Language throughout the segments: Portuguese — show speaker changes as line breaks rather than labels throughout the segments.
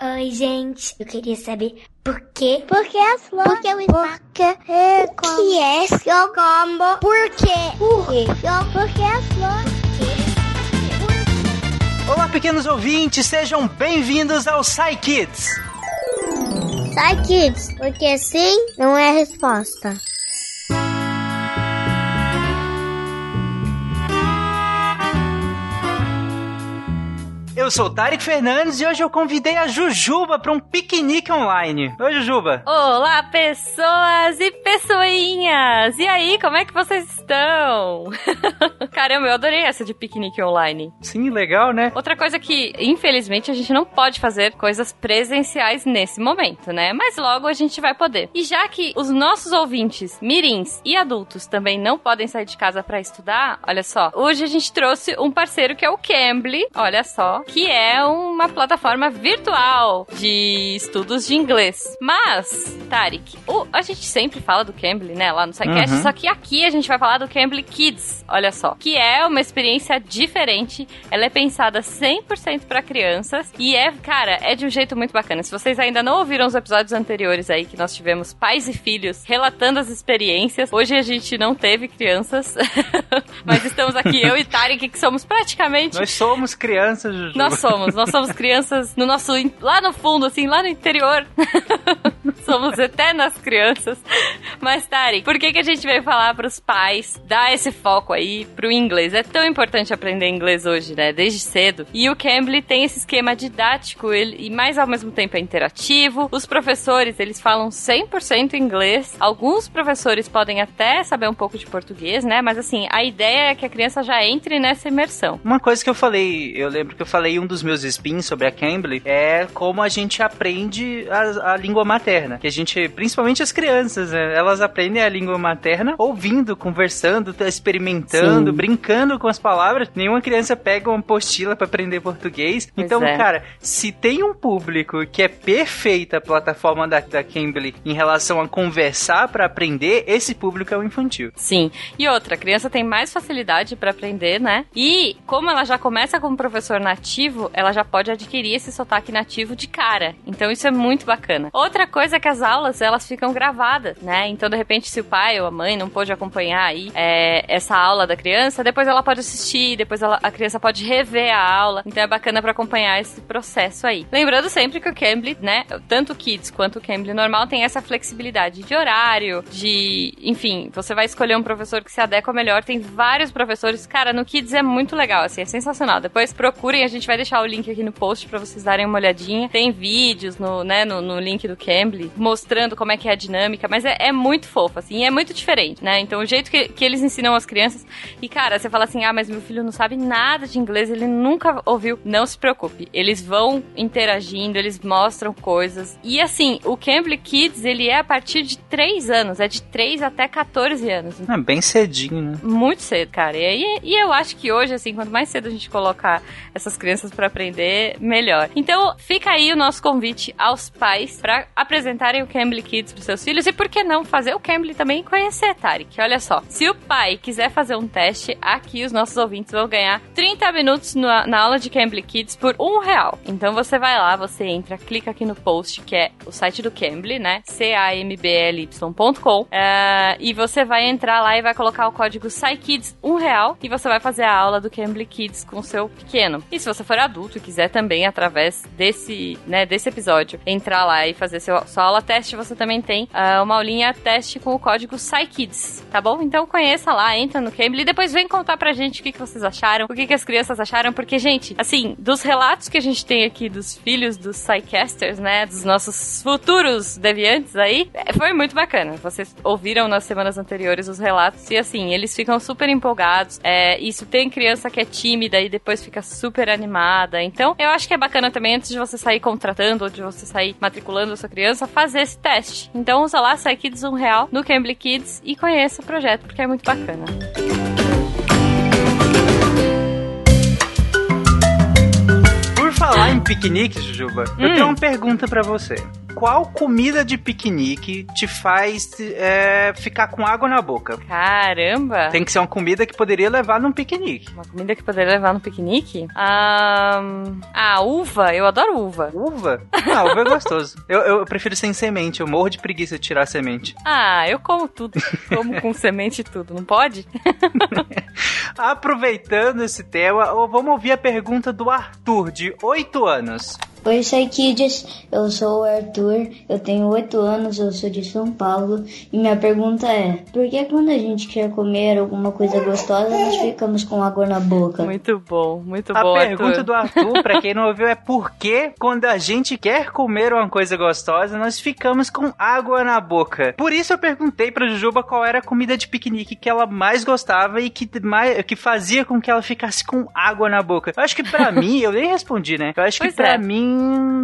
Oi, gente. Eu queria saber por quê?
Por que as flores? Por que o espaço?
Por que é como?
que é
Eu como. Por quê?
Por quê? Por que as flores?
Olá, pequenos ouvintes, sejam bem-vindos ao Psy Kids.
Sai, kids, porque sim não é a resposta.
Eu sou o Tarek Fernandes e hoje eu convidei a Jujuba para um piquenique online. Oi, Jujuba.
Olá, pessoas e pessoinhas! E aí, como é que vocês estão? Caramba, eu adorei essa de piquenique online.
Sim, legal, né?
Outra coisa que, infelizmente, a gente não pode fazer coisas presenciais nesse momento, né? Mas logo a gente vai poder. E já que os nossos ouvintes, mirins e adultos, também não podem sair de casa para estudar, olha só, hoje a gente trouxe um parceiro que é o Cambly, olha só, que é uma plataforma virtual de estudos de inglês. Mas, Tarek, o- a gente sempre fala do Cambly, né, lá no SciCast,
Uhum.
só que aqui a gente vai falar do Cambly Kids, olha só, que é uma experiência diferente, ela é pensada 100% para crianças e é, cara, é de um jeito muito bacana. Se vocês ainda não ouviram os episódios anteriores aí que nós tivemos pais e filhos relatando as experiências, hoje a gente não teve crianças, mas estamos aqui eu e Tarek que somos praticamente
Nós somos crianças, Jujuba.
nós somos, nós somos crianças no nosso lá no fundo, assim, lá no interior. somos eternas crianças. Mas, Tari, por que, que a gente veio falar pros pais dar esse foco aí pro inglês? É tão importante aprender inglês hoje, né? Desde cedo. E o Cambly tem esse esquema didático ele, e mais ao mesmo tempo é interativo. Os professores, eles falam 100% inglês. Alguns professores podem até saber um pouco de português, né? Mas assim, a ideia é que a criança já entre nessa imersão.
Uma coisa que eu falei, eu lembro que eu falei em um dos meus spins sobre a Cambly, é como a gente aprende a, a língua materna. Que a gente, principalmente as crianças, né, elas aprendem a língua materna ouvindo, conversando, experimentando,
Sim.
brincando com as palavras. Nenhuma criança pega uma apostila pra aprender português.
Pois
então,
é.
cara, se tem um público que é perfeita a plataforma da, da Cambly em relação a conversar pra aprender, esse público é o infantil.
Sim. E outra, a criança tem mais facilidade para aprender, né? E como ela já começa como professor nativo, ela já pode adquirir esse sotaque nativo de cara. Então isso é muito bacana. Outra coisa é que as aulas, elas ficam gravadas, né? Então, de repente, se o pai ou a mãe não pôde acompanhar aí é, essa aula da criança, depois ela pode assistir, depois ela- a criança pode rever a aula. Então é bacana para acompanhar esse processo aí. Lembrando sempre que o Cambly, né, tanto o Kids quanto o Cambly normal tem essa flexibilidade de horário, de, enfim, você vai escolher um professor que se adequa melhor. Tem vários professores, cara, no Kids é muito legal, assim, é sensacional. Depois procurem, a gente vai deixar o link aqui no post para vocês darem uma olhadinha. Tem vídeos no, né, no, no link do Cambly mostrando como é que é a dinâmica, mas é, é muito fofo, assim, é muito diferente, né? Então o jeito que, que eles ensinam as crianças, e cara, você fala assim, ah, mas meu filho não sabe nada de inglês, ele nunca ouviu. Não se preocupe, eles vão interagindo, eles mostram coisas. E assim, o Cambly Kids, ele é a partir de 3 anos, é de 3 até 14 anos.
É bem cedinho, né?
Muito cedo, cara. E, aí- e eu acho que hoje, assim, quanto mais cedo a gente colocar essas crianças pra aprender, melhor. Então, fica aí o nosso convite aos pais pra apresentarem o Cambly Kids pros seus filhos e por que não fazer o Cambly também conhecer, Tarek. Olha só, se o pai quiser fazer um teste, aqui os nossos ouvintes vão ganhar 30 minutos na, na aula de Cambly Kids por um real. Então você vai lá, você entra, clica aqui no post, que é o site do Cambly, né? C-A-M-B-L-Y.com é, e você vai entrar lá e vai colocar o código SciKids um real e você vai fazer a aula do Cambly Kids com o seu pequeno. E se você for adulto e quiser também, através desse, né, desse episódio, entrar lá e fazer seu, sua aula teste, você também tem ah, uma aulinha teste com o código SciKids, tá bom? Então conheça lá, entra no Cambly e depois vem contar pra gente o que, que vocês acharam, o que, que as crianças acharam, porque, gente, assim, dos relatos que a gente tem aqui dos filhos dos Psycasters, né, dos nossos futuros deviantes aí, é, foi muito bacana. Vocês ouviram nas semanas anteriores os relatos e, assim, eles ficam super empolgados. É, isso tem criança que é tímida e depois fica super animada. Então, eu acho que é bacana também, antes de você sair contratando ou de você sair matriculando a sua criança, fazer esse teste. Então, usa lá, sai Kids um real no Cambly Kids e conheça o projeto, porque é muito bacana.
Por falar em piquenique, Jujuba, eu
Hum.
tenho uma pergunta pra você. Qual comida de piquenique te faz é, ficar com água na boca?
Caramba!
Tem que ser uma comida que poderia levar num piquenique.
Uma comida que poderia levar no piquenique? Ah, ah uva. Eu adoro uva.
Uva? Ah, uva é gostoso. Eu, eu prefiro sem semente. Eu morro de preguiça de tirar a semente.
Ah, eu como tudo. como com semente e tudo. Não pode?
Aproveitando esse tema, vamos ouvir a pergunta do Arthur, de 8 anos.
Oi, Kids, eu sou o Arthur, eu tenho 8 anos, eu sou de São Paulo e minha pergunta é: por que quando a gente quer comer alguma coisa gostosa nós ficamos com água na boca?
Muito bom, muito
a
bom.
A pergunta do Arthur, pra quem não ouviu, é por que quando a gente quer comer uma coisa gostosa nós ficamos com água na boca? Por isso eu perguntei pra Jujuba qual era a comida de piquenique que ela mais gostava e que, mais, que fazia com que ela ficasse com água na boca. Eu acho que pra mim, eu nem respondi, né? Eu acho
pois
que pra
é.
mim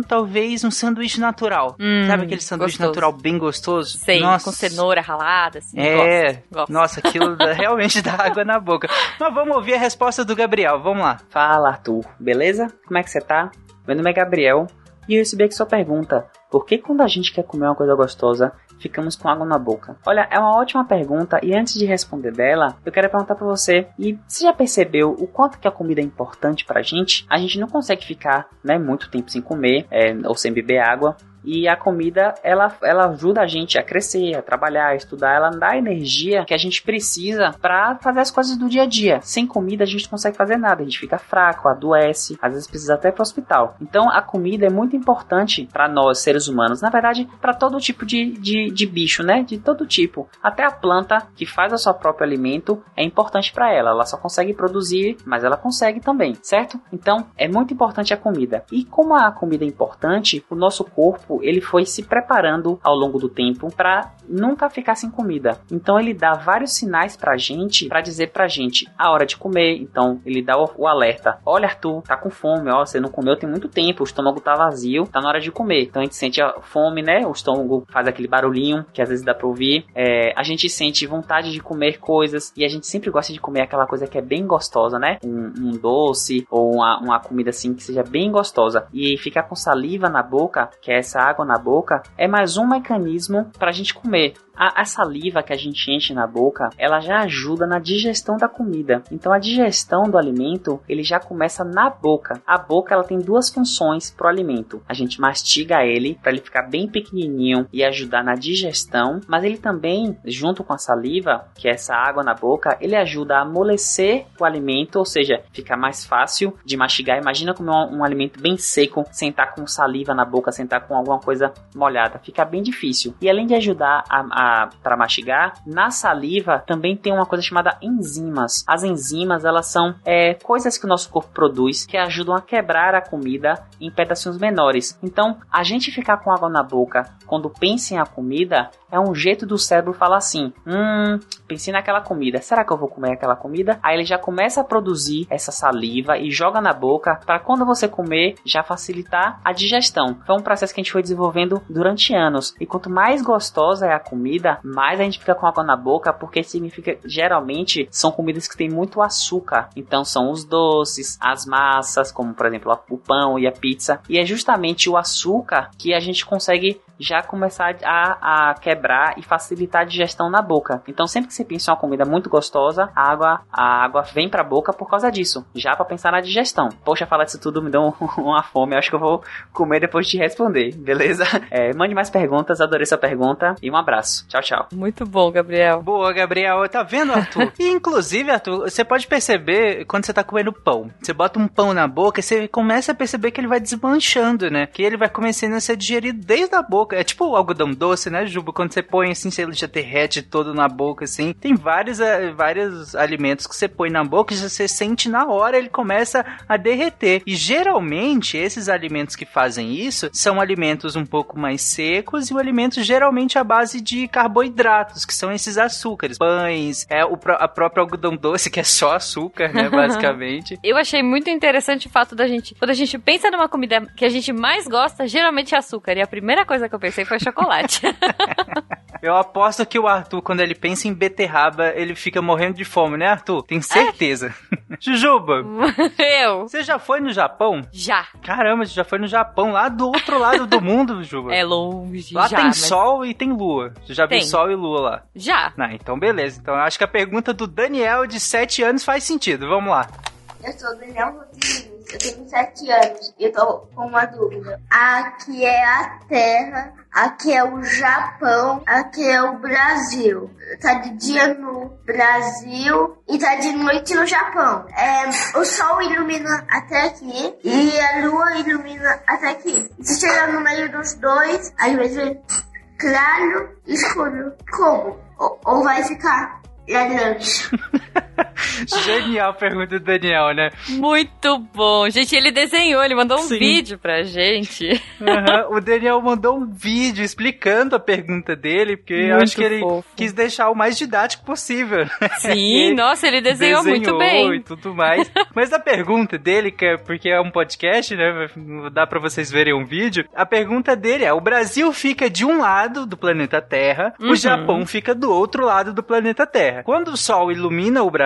talvez um sanduíche natural.
Hum,
Sabe aquele sanduíche
gostoso.
natural bem gostoso?
Sei,
Nossa.
com cenoura ralada, assim.
É,
gosto, gosto.
nossa, aquilo realmente dá água na boca. Mas vamos ouvir a resposta do Gabriel, vamos lá.
Fala, Arthur. Beleza? Como é que você tá? Meu nome é Gabriel e eu recebi aqui sua pergunta. Por que quando a gente quer comer uma coisa gostosa, ficamos com água na boca? Olha, é uma ótima pergunta e antes de responder dela, eu quero perguntar pra você, e você já percebeu o quanto que a comida é importante pra gente? A gente não consegue ficar, né, muito tempo sem comer é, ou sem beber água. E a comida, ela, ela ajuda a gente a crescer, a trabalhar, a estudar, ela dá a energia que a gente precisa para fazer as coisas do dia a dia. Sem comida a gente não consegue fazer nada, a gente fica fraco, adoece, às vezes precisa até ir para o hospital. Então a comida é muito importante para nós, seres humanos, na verdade, para todo tipo de, de, de bicho, né? De todo tipo. Até a planta que faz o seu próprio alimento é importante para ela. Ela só consegue produzir, mas ela consegue também, certo? Então é muito importante a comida. E como a comida é importante, o nosso corpo ele foi se preparando ao longo do tempo para nunca ficar sem comida. Então ele dá vários sinais pra gente para dizer pra gente a hora de comer. Então ele dá o, o alerta: "Olha, Arthur, tá com fome, ó, você não comeu tem muito tempo, o estômago tá vazio, tá na hora de comer". Então a gente sente a fome, né? O estômago faz aquele barulhinho que às vezes dá para ouvir. É, a gente sente vontade de comer coisas e a gente sempre gosta de comer aquela coisa que é bem gostosa, né? Um, um doce ou uma, uma comida assim que seja bem gostosa. E ficar com saliva na boca, que é essa água na boca, é mais um mecanismo para a gente comer. A, a, saliva que a gente enche na boca, ela já ajuda na digestão da comida. Então a digestão do alimento, ele já começa na boca. A boca ela tem duas funções para o alimento. A gente mastiga ele para ele ficar bem pequenininho e ajudar na digestão, mas ele também, junto com a saliva, que é essa água na boca, ele ajuda a amolecer o alimento, ou seja, fica mais fácil de mastigar. Imagina comer um, um alimento bem seco, sentar com saliva na boca, sentar com alguma coisa molhada, fica bem difícil. E além de ajudar a, a para mastigar, na saliva também tem uma coisa chamada enzimas. As enzimas elas são é, coisas que o nosso corpo produz que ajudam a quebrar a comida em pedacinhos menores. Então, a gente ficar com água na boca quando pensa em a comida é um jeito do cérebro falar assim: hum, pensei naquela comida, será que eu vou comer aquela comida? Aí ele já começa a produzir essa saliva e joga na boca para quando você comer já facilitar a digestão. Foi um processo que a gente foi desenvolvendo durante anos. E quanto mais gostosa é a comida, mais a gente fica com água na boca, porque significa geralmente são comidas que tem muito açúcar. Então são os doces, as massas, como por exemplo o pão e a pizza. E é justamente o açúcar que a gente consegue já começar a, a quebrar e facilitar a digestão na boca. Então sempre que você pensa em uma comida muito gostosa, a água, a água vem pra boca por causa disso, já para pensar na digestão. Poxa, falar disso tudo me deu uma fome, eu acho que eu vou comer depois de te responder, beleza? É, mande mais perguntas, adorei sua pergunta e um abraço. Tchau, tchau.
Muito bom, Gabriel.
Boa, Gabriel. Tá vendo, Arthur? e, inclusive, Arthur, você pode perceber quando você tá comendo pão. Você bota um pão na boca e você começa a perceber que ele vai desmanchando, né? Que ele vai começando a ser digerido desde a boca. É tipo o algodão doce, né, Juba? Quando você põe assim, você já derrete todo na boca, assim. Tem vários, uh, vários alimentos que você põe na boca e você sente na hora ele começa a derreter. E geralmente, esses alimentos que fazem isso são alimentos um pouco mais secos e o alimento geralmente à base de carboidratos, que são esses açúcares, pães, é o a próprio algodão doce, que é só açúcar, né, basicamente.
Eu achei muito interessante o fato da gente, quando a gente pensa numa comida que a gente mais gosta, geralmente é açúcar. E a primeira coisa que eu pensei foi chocolate.
Eu aposto que o Arthur, quando ele pensa em beterraba, ele fica morrendo de fome, né, Arthur? Tenho certeza. Jujuba,
Eu.
você já foi no Japão?
Já.
Caramba, você já foi no Japão, lá do outro lado do mundo, Jujuba.
É longe.
Lá
já,
tem
mas-
sol e tem lua. Você já viu
Tem.
sol e lua lá?
Já.
Não, então beleza. Então eu acho que a pergunta do Daniel de 7 anos faz sentido. Vamos lá.
Eu sou Daniel Rodrigues, eu tenho 7 anos e eu tô com uma dúvida. Aqui é a Terra, aqui é o Japão, aqui é o Brasil. Tá de dia no Brasil e tá de noite no Japão. É, o Sol ilumina até aqui e a Lua ilumina até aqui. Se chegar no meio dos dois, vai ser claro escuro. Como? Ou, ou vai ficar laranja?
Genial a pergunta do Daniel, né?
Muito bom. Gente, ele desenhou, ele mandou um
Sim.
vídeo pra gente.
Aham, O Daniel mandou um vídeo explicando a pergunta dele, porque eu
Muito
acho que ele
fofo.
quis deixar o mais didático possível.
Sim, nossa, ele desenhou, muito
e
bem.
tudo mais. Mas a pergunta dele, que é porque é um podcast, né? Dá pra vocês verem um vídeo. A pergunta dele é: o Brasil fica de um lado do planeta Terra,
Uhum.
o Japão fica do outro lado do planeta Terra. Quando o Sol ilumina o Brasil,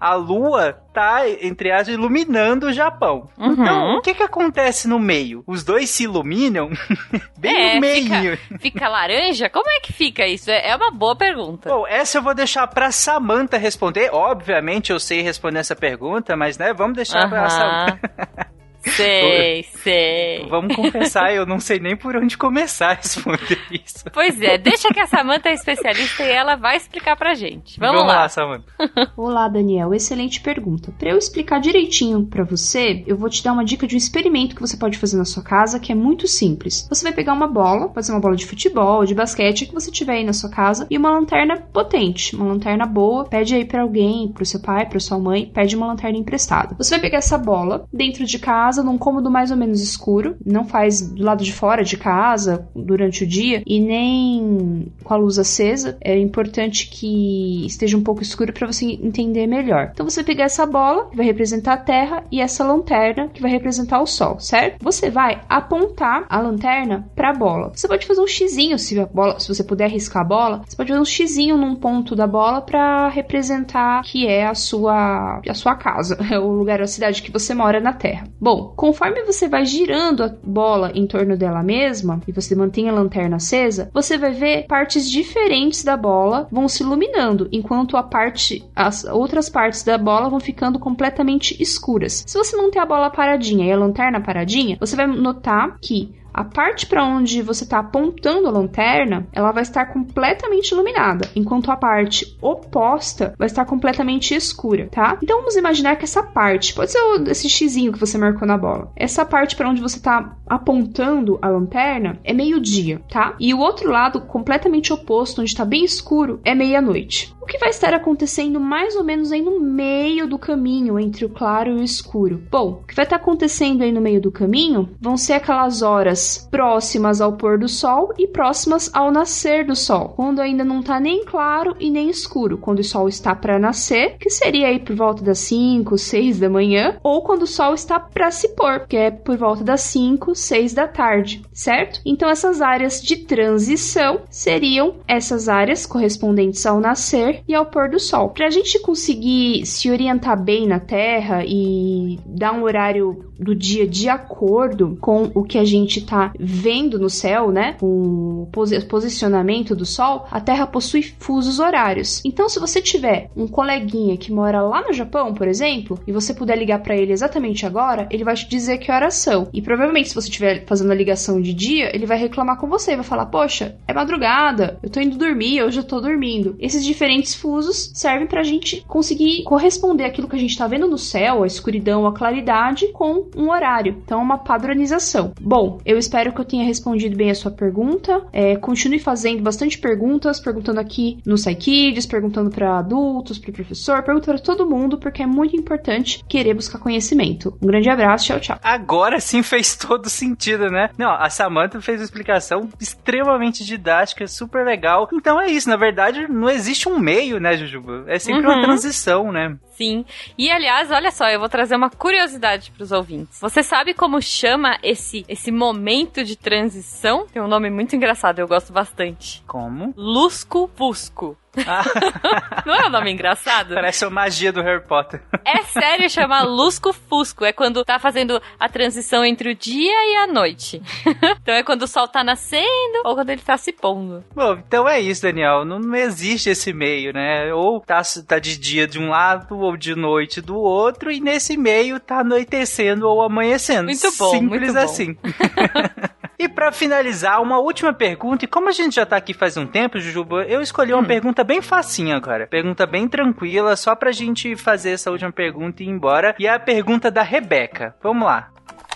a Lua tá, entre aspas, iluminando o Japão.
Uhum.
Então, o que que acontece no meio? Os dois se iluminam? Bem
É,
no meio.
Fica, fica laranja? Como é que fica isso? É é uma boa pergunta.
Bom, essa eu vou deixar pra Samantha responder. Obviamente eu sei responder essa pergunta, mas né, vamos deixar pra Samantha.
Sei, sei.
Vamos confessar, eu não sei nem por onde começar a responder isso.
Pois é, deixa que a Samantha é especialista e ela vai explicar pra gente. Vamos, lá.
Samantha.
Olá, Daniel. Excelente pergunta. Para eu explicar direitinho para você, eu vou te dar uma dica de um experimento que você pode fazer na sua casa, que é muito simples. Você vai pegar uma bola, pode ser uma bola de futebol, de basquete, que você tiver aí na sua casa, e uma lanterna potente, uma lanterna boa. Pede aí para alguém, pro seu pai, pra sua mãe, pede uma lanterna emprestada. Você vai pegar essa bola dentro de casa, num cômodo mais ou menos escuro, não faz do lado de fora de casa durante o dia e nem com a luz acesa. É importante que esteja um pouco escuro para você entender melhor. Então você pegar essa bola, que vai representar a Terra, e essa lanterna, que vai representar o Sol, certo? Você vai apontar a lanterna para a bola. Você pode fazer um xizinho, se a bola, se você puder arriscar a bola, você pode fazer um xizinho num ponto da bola para representar que é a sua a sua casa, é o lugar, a cidade que você mora na Terra. Bom, conforme você vai girando a bola em torno dela mesma e você mantém a lanterna acesa, você vai ver partes diferentes da bola vão se iluminando, enquanto a parte as outras partes da bola vão ficando completamente escuras. Se você manter a bola paradinha e a lanterna paradinha, você vai notar que a parte para onde você está apontando a lanterna, ela vai estar completamente iluminada, enquanto a parte oposta vai estar completamente escura, tá? Então vamos imaginar que essa parte, pode ser esse xizinho que você marcou na bola. Essa parte para onde você está apontando a lanterna é meio-dia, tá? E o outro lado, completamente oposto, onde está bem escuro, é meia-noite. O que vai estar acontecendo mais ou menos aí no meio do caminho entre o claro e o escuro? Bom, o que vai estar acontecendo aí no meio do caminho vão ser aquelas horas próximas ao pôr do sol e próximas ao nascer do sol, quando ainda não tá nem claro e nem escuro, quando o sol está para nascer, que seria aí por volta das 5, 6 da manhã, ou quando o sol está para se pôr, que é por volta das 5, 6 da tarde, certo? Então essas áreas de transição seriam essas áreas correspondentes ao nascer e ao pôr do sol. Para a gente conseguir se orientar bem na Terra e dar um horário do dia de acordo com o que a gente tá vendo no céu, né? Com o posi- posicionamento do Sol, a Terra possui fusos horários. Então, se você tiver um coleguinha que mora lá no Japão, por exemplo, e você puder ligar para ele exatamente agora, ele vai te dizer que horas são. E provavelmente, se você estiver fazendo a ligação de dia, ele vai reclamar com você, vai falar: Poxa, é madrugada, eu tô indo dormir, eu já tô dormindo. Esses diferentes fusos servem pra gente conseguir corresponder aquilo que a gente tá vendo no céu, a escuridão, a claridade, com um horário. Então, é uma padronização. Bom, eu espero que eu tenha respondido bem a sua pergunta. É, continue fazendo bastante perguntas, perguntando aqui no SciKids, perguntando para adultos, para professor, pergunta para todo mundo, porque é muito importante querer buscar conhecimento. Um grande abraço, tchau, tchau.
Agora sim fez todo sentido, né? Não, a Samantha fez uma explicação extremamente didática, super legal. Então é isso, na verdade, não existe um meio, né, Jujuba? É sempre
Uhum.
uma transição, né?
Sim. E aliás, olha só, eu vou trazer uma curiosidade pros ouvintes. ouvintes. Você sabe como chama esse, esse momento de transição? Tem um nome muito engraçado, eu gosto bastante.
Como?
Lusco-Fusco. Não é um nome engraçado?
Parece a magia do Harry Potter.
É sério chamar lusco-fusco. É quando tá fazendo a transição entre o dia e a noite. então é quando o sol tá nascendo ou quando ele tá se pondo.
Bom, então é isso, Daniel. Não, não existe esse meio, né? Ou tá, tá de dia de um lado ou de noite do outro, e nesse meio tá anoitecendo ou amanhecendo.
Muito bom,
Simples
muito bom.
assim. E pra finalizar, uma última pergunta. E como a gente já tá aqui faz um tempo, Jujuba, eu escolhi uma pergunta bem facinha agora. Pergunta bem tranquila, só pra gente fazer essa última pergunta e ir embora. E é a pergunta da Rebeca. Vamos lá.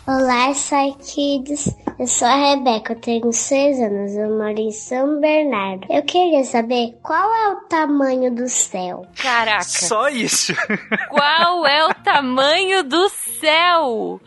Olá, Sai Kids. Eu sou a Rebeca, eu tenho 6 anos, eu moro em São Bernardo. Eu queria saber qual é o tamanho do céu.
Caraca.
Só isso.
Qual é o tamanho do céu?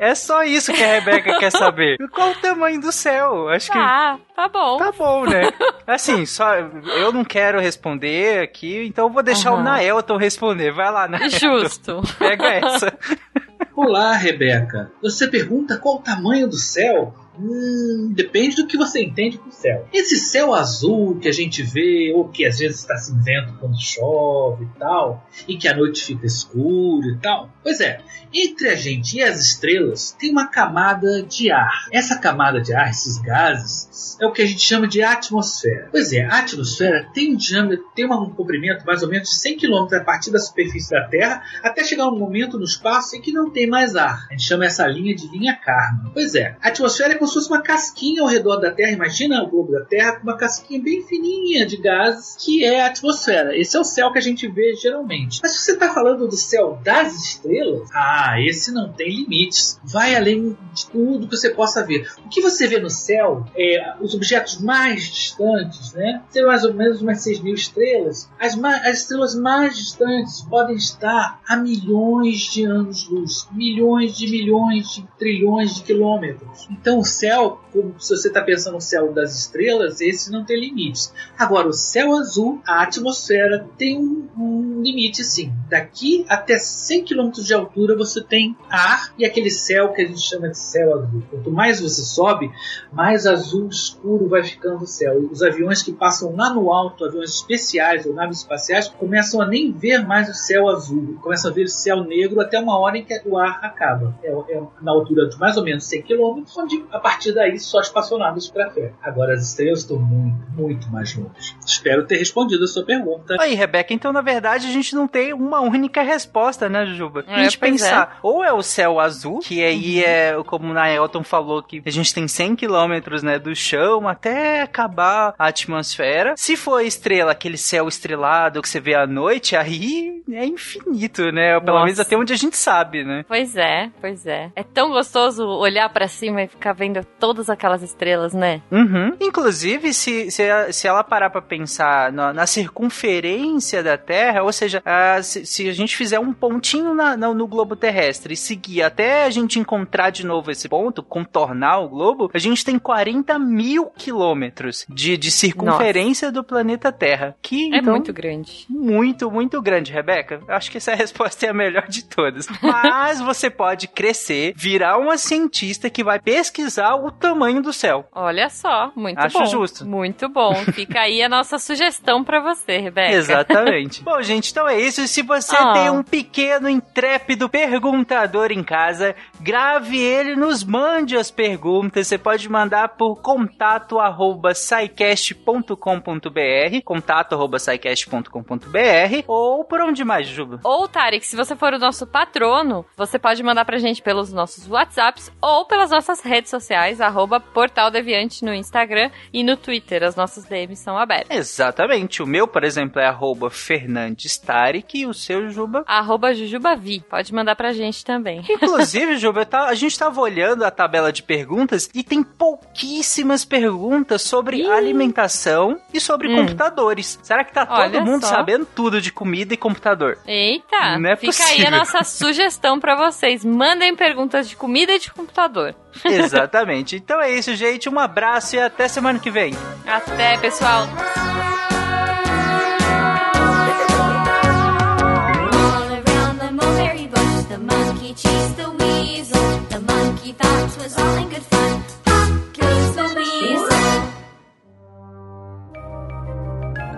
É só isso que a Rebeca quer saber. Qual o tamanho do céu? Acho que.
Tá, tá bom.
Tá bom, né? Assim, só eu não quero responder aqui, então eu vou deixar
Aham.
o Naelton responder. Vai lá, Naelton.
Justo.
Pega essa.
Olá, Rebeca. Você pergunta qual o tamanho do céu? Hum, depende do que você entende por céu. Esse céu azul que a gente vê, ou que às vezes está cinzento quando chove e tal, e que a noite fica escura e tal. Pois é, entre a gente e as estrelas tem uma camada de ar. Essa camada de ar, esses gases, é o que a gente chama de atmosfera. Pois é, a atmosfera tem um diâmetro, tem um comprimento mais ou menos de 100 km a partir da superfície da Terra, até chegar um momento no espaço em que não tem mais ar. A gente chama essa linha de linha Kármán. Pois é, a atmosfera é como se fosse uma casquinha ao redor da Terra. Imagina o globo da Terra com uma casquinha bem fininha de gases, que é a atmosfera. Esse é o céu que a gente vê geralmente. Mas se você está falando do céu das estrelas, ah, esse não tem limites. Vai além de tudo que você possa ver. O que você vê no céu é os objetos mais distantes, né? Seriam mais ou menos umas 6 mil estrelas. As, as estrelas mais distantes podem estar a milhões de anos-luz, milhões de milhões de trilhões de quilômetros. Então céu, como se você está pensando no céu das estrelas, esse não tem limites. Agora, o céu azul, a atmosfera, tem um, um limite sim. Daqui até 100 km de altura você tem ar e aquele céu que a gente chama de céu azul. Quanto mais você sobe, mais azul escuro vai ficando o céu. E os aviões que passam lá no alto, aviões especiais ou naves espaciais, começam a nem ver mais o céu azul. Começam a ver o céu negro até uma hora em que o ar acaba. É, é na altura de mais ou menos 100 km, onde a partir daí só espaçonadas para fé. Agora as estrelas estão muito, muito mais longe. Espero ter respondido a sua pergunta.
Aí, Rebeca, então na verdade a gente não tem uma única resposta, né, Jujuba?
É,
a gente pensar, ou é o céu azul, que aí é, como o Naelton falou, que a gente tem 100 quilômetros, né, do chão até acabar a atmosfera. Se for estrela, aquele céu estrelado que você vê à noite, aí é infinito, né? Pelo
Nossa.
menos até onde a gente sabe, né?
Pois é, pois é. É tão gostoso olhar pra cima e ficar vendo todas aquelas estrelas, né?
Uhum. Inclusive, se, se, se ela parar pra pensar na, na circunferência da Terra, ou seja, a- se, se a gente fizer um pontinho na- na- no globo terrestre e seguir até a gente encontrar de novo esse ponto, contornar o globo, a gente tem 40 mil quilômetros de, de circunferência do planeta Terra. Que,
É
então,
muito grande.
muito, muito grande, Rebeca. Eu Acho que essa resposta é a melhor de todas. Mas você pode crescer, virar uma cientista que vai pesquisar o tamanho do céu.
Olha só, muito
Acho
bom.
justo.
Muito bom. Fica aí a nossa sugestão pra você, Rebeca.
Exatamente. Bom, gente, então é isso. Se você
Ah.
tem um pequeno, intrépido perguntador em casa, grave ele, nos mande as perguntas. Você pode mandar por contato arroba saicast.com.br, contato arroba saicast.com.br, ou por onde mais, Juba?
Ou, Tarek, se você for o nosso patrono, você pode mandar pra gente pelos nossos WhatsApps ou pelas nossas redes sociais, arroba Portal Deviante no Instagram e no Twitter. As nossas DMs são abertas.
Exatamente. O meu, por exemplo, é arroba Fernandes Tarek e o seu, Juba?
Arroba Jujubavi. Pode mandar pra gente também.
Inclusive, Juba, tava- a gente tava olhando a tabela de perguntas e tem pouquíssimas perguntas sobre
Ih.
alimentação e sobre
Hum.
computadores. Será que tá todo
Olha
mundo
só.
sabendo tudo de comida e computador?
Eita,
Não é
fica
possível.
aí a nossa sugestão pra vocês. Mandem perguntas de comida e de computador.
Exatamente. Então é isso, gente. Um abraço e até semana que vem.
Até, pessoal.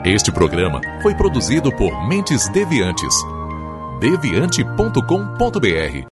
Este programa foi produzido por Mentes Deviantes. deviante.com.br